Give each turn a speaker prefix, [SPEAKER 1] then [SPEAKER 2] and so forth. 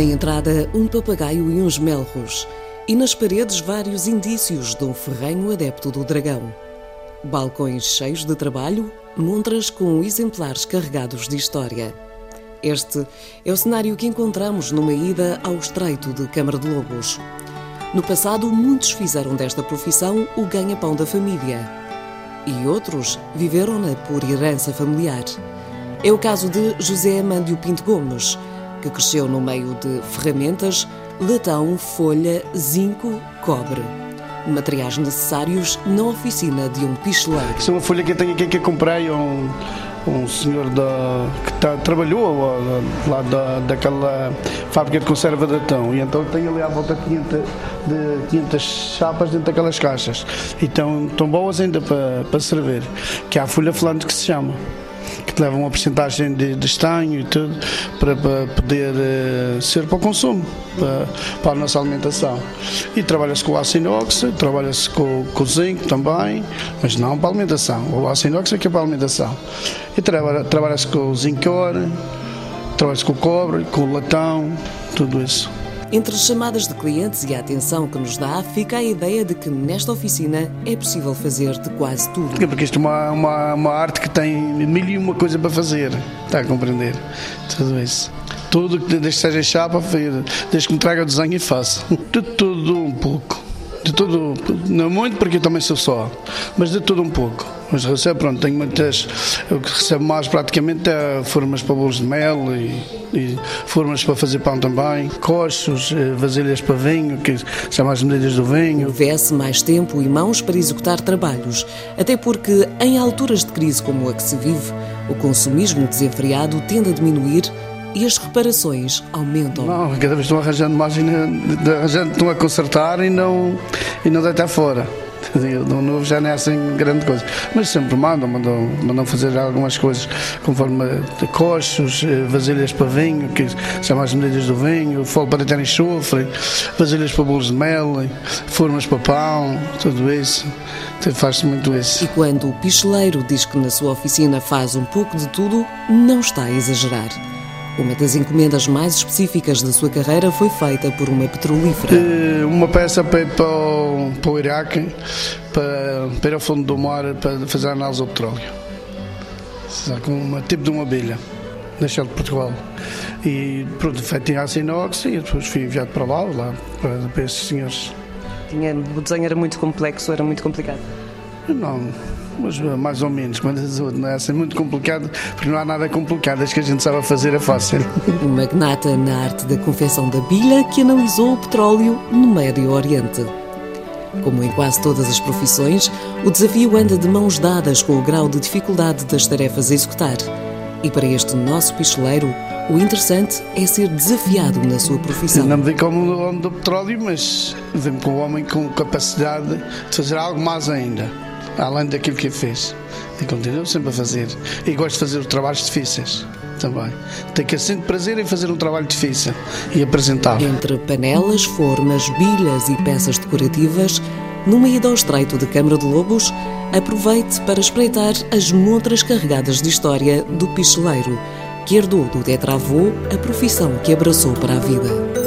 [SPEAKER 1] entrada, um papagaio e uns melros, e nas paredes vários indícios de um ferrenho adepto do dragão. Balcões cheios de trabalho, montras com exemplares carregados de história. Este é o cenário que encontramos numa ida ao estreito de Câmara de Lobos. No passado, muitos fizeram desta profissão o ganha-pão da família. E outros viveram-na por herança familiar. É o caso de José Amândio Pinto Gomes, que cresceu no meio de ferramentas, latão, folha, zinco, cobre. Materiais necessários na oficina de um picheleiro.
[SPEAKER 2] Isso é uma folha que eu tenho aqui que eu comprei a um, um senhor da, que tá, trabalhou lá da, daquela fábrica de conserva de latão. E então tenho ali à volta de 500, de 500 chapas dentro daquelas caixas. E estão, estão boas ainda para, para servir, que é a folha falante que se chama que te levam uma porcentagem de, de estanho e tudo para, para poder uh, ser para o consumo, para, para a nossa alimentação. E trabalha-se com o aço inox, trabalha-se com, com o zinco também, mas não para a alimentação. O aço inox é que é para a alimentação. E trabalha-se trabalha com o zinco trabalha-se com o cobre, com o latão, tudo isso.
[SPEAKER 1] Entre as chamadas de clientes e a atenção que nos dá, fica a ideia de que nesta oficina é possível fazer de quase tudo.
[SPEAKER 2] Porque isto é uma, uma, uma arte que tem mil e uma coisa para fazer, está a compreender? Tudo isso. Tudo que desde que seja chapa, desde que me traga o desenho e faço. De tudo um pouco. De tudo, não muito porque eu também sou só, mas de tudo um pouco. Mas recebo, pronto, tenho muitas. O que recebo mais praticamente é formas para bolos de mel e, e formas para fazer pão também, coxos, eh, vasilhas para vinho, que são as medidas do vinho.
[SPEAKER 1] Houvesse mais tempo e mãos para executar trabalhos, até porque em alturas de crise como a que se vive, o consumismo desenfreado tende a diminuir e as reparações aumentam.
[SPEAKER 2] Não, cada vez estão arranjando mais, arranjando, estão a consertar e não, e não deitar fora. No novo já não é assim grande coisa. Mas sempre mandam, mandam, mandam fazer algumas coisas conforme coxos, eh, vasilhas para vinho, que são as medidas do vinho, fogo para ter enxofre, vasilhas para bolos de mel, formas para pão, tudo isso. Faz-se muito isso.
[SPEAKER 1] E quando o picheleiro diz que na sua oficina faz um pouco de tudo, não está a exagerar. Uma das encomendas mais específicas da sua carreira foi feita por uma petrolífera.
[SPEAKER 2] Eh, uma peça para, para, o, para o Iraque, para, para ir ao fundo do mar, para fazer a análise do petróleo. Com uma, tipo de uma abelha, Shell de Portugal. E pronto, feito em aço inox e depois fui enviado para lá, lá para, para esses senhores.
[SPEAKER 1] Tinha, o desenho era muito complexo, era muito complicado?
[SPEAKER 2] Não, mas eh, mais ou menos, mas não é assim muito complicado, porque não há nada complicado, as que a gente sabe fazer é fácil.
[SPEAKER 1] Um magnata na arte da confecção da bilha que analisou o petróleo no Médio Oriente. Como em quase todas as profissões, o desafio anda de mãos dadas com o grau de dificuldade das tarefas a executar. E para este nosso pistoleiro, o interessante é ser desafiado na sua profissão.
[SPEAKER 2] Não me como o homem do petróleo, mas vi-me como um homem com capacidade de fazer algo mais ainda além daquilo que fez. E continuo sempre a fazer. E gosto de fazer trabalhos difíceis também. Tenho que sempre prazer em fazer um trabalho difícil e apresentar.
[SPEAKER 1] Entre panelas, formas, bilhas e peças decorativas, numa ida ao estreito de Câmara de Lobos, aproveite para espreitar as montras carregadas de história do picheleiro, que herdou do tetravô a profissão que abraçou para a vida.